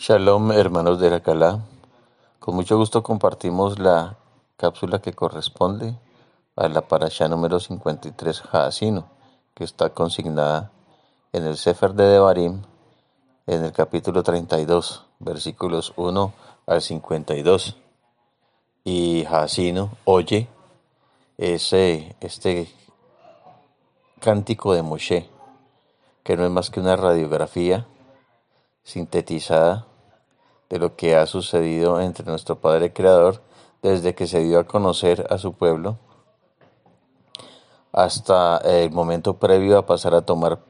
Shalom, hermanos de la Calá. Con mucho gusto compartimos la cápsula que corresponde a la parasha número 53 Jaasino, que está consignada en el Sefer de Devarim, en el capítulo 32, versículos 1 al 52. Y Jaasino oye ese, este cántico de Moshe, que no es más que una radiografía sintetizada de lo que ha sucedido entre nuestro Padre Creador desde que se dio a conocer a su pueblo hasta el momento previo a pasar a tomar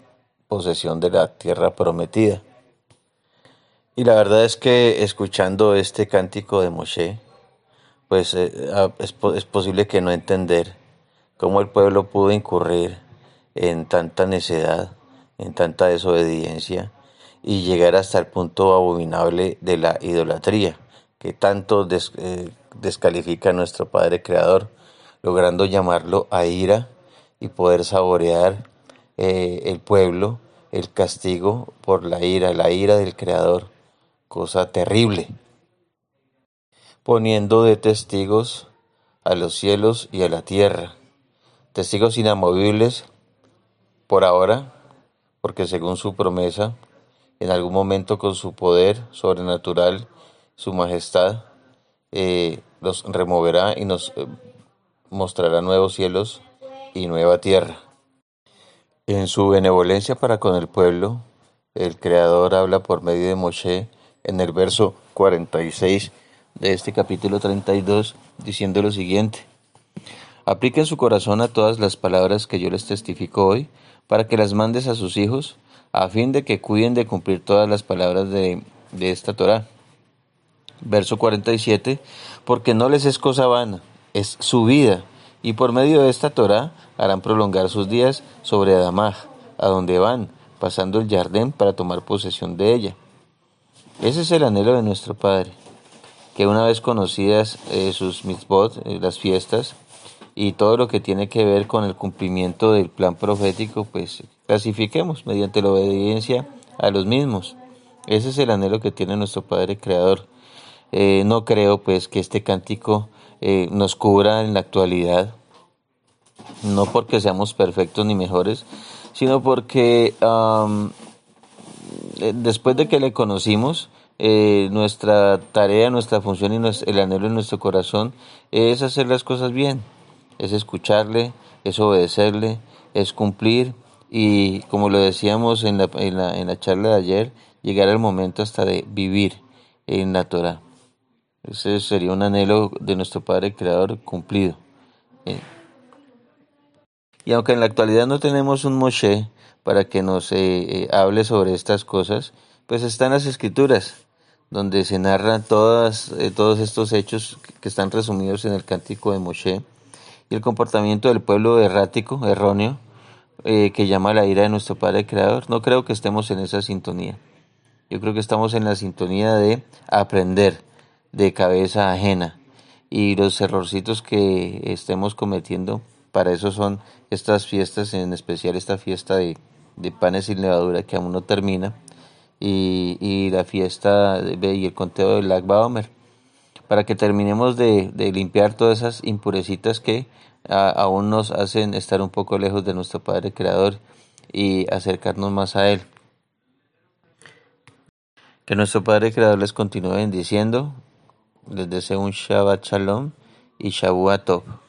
posesión de la tierra prometida. Y la verdad es que escuchando este cántico de Moshe, pues eh, es, es posible que no entender cómo el pueblo pudo incurrir en tanta necedad, en tanta desobediencia y llegar hasta el punto abominable de la idolatría, que tanto eh, descalifica a nuestro Padre Creador, logrando llamarlo a ira y poder saborear eh, el pueblo el castigo por la ira, la ira del Creador, cosa terrible, poniendo de testigos a los cielos y a la tierra, testigos inamovibles por ahora, porque según su promesa, en algún momento con su poder sobrenatural, su majestad, eh, los removerá y nos eh, mostrará nuevos cielos y nueva tierra. En su benevolencia para con el pueblo, el Creador habla por medio de Moshe en el verso 46 de este capítulo 32, diciendo lo siguiente. Apliquen su corazón a todas las palabras que yo les testifico hoy, para que las mandes a sus hijos, a fin de que cuiden de cumplir todas las palabras de, esta Torah. Verso 47, porque no les es cosa vana, es su vida, y por medio de esta Torah harán prolongar sus días sobre Adamaj, a donde van, pasando el jardín para tomar posesión de ella. Ese es el anhelo de nuestro Padre, que una vez conocidas eh, sus mitzvot, eh, las fiestas, y todo lo que tiene que ver con el cumplimiento del plan profético, pues clasifiquemos mediante la obediencia a los mismos. Ese es el anhelo que tiene nuestro Padre Creador. Eh, no creo pues que este cántico eh, nos cubra en la actualidad, no porque seamos perfectos ni mejores, sino porque eh, después de que le conocimos, nuestra tarea, nuestra función y el anhelo en nuestro corazón es hacer las cosas bien es escucharle, es obedecerle, es cumplir y como lo decíamos en la, en la, en la charla de ayer, llegar al momento hasta de vivir en la Torah. Ese sería un anhelo de nuestro Padre Creador cumplido. Eh, y aunque en la actualidad no tenemos un Moshe para que nos eh, eh, hable sobre estas cosas, pues están las escrituras, donde se narran todas, todos estos hechos que están resumidos en el cántico de Moshe y el comportamiento del pueblo errático, erróneo, eh, que llama la ira de nuestro Padre Creador. No creo que estemos en esa sintonía. Yo creo que estamos en la sintonía de aprender de cabeza ajena y los errorcitos que estemos cometiendo, para eso son estas fiestas, en especial esta fiesta de, de panes sin levadura que aún no termina y, y la fiesta de, y el conteo del Lag Baomer para que terminemos de, limpiar todas esas impurecitas que aún nos hacen estar un poco lejos de nuestro Padre Creador y acercarnos más a Él. Que nuestro Padre Creador les continúe bendiciendo. Les deseo un Shabbat Shalom y Shavuot.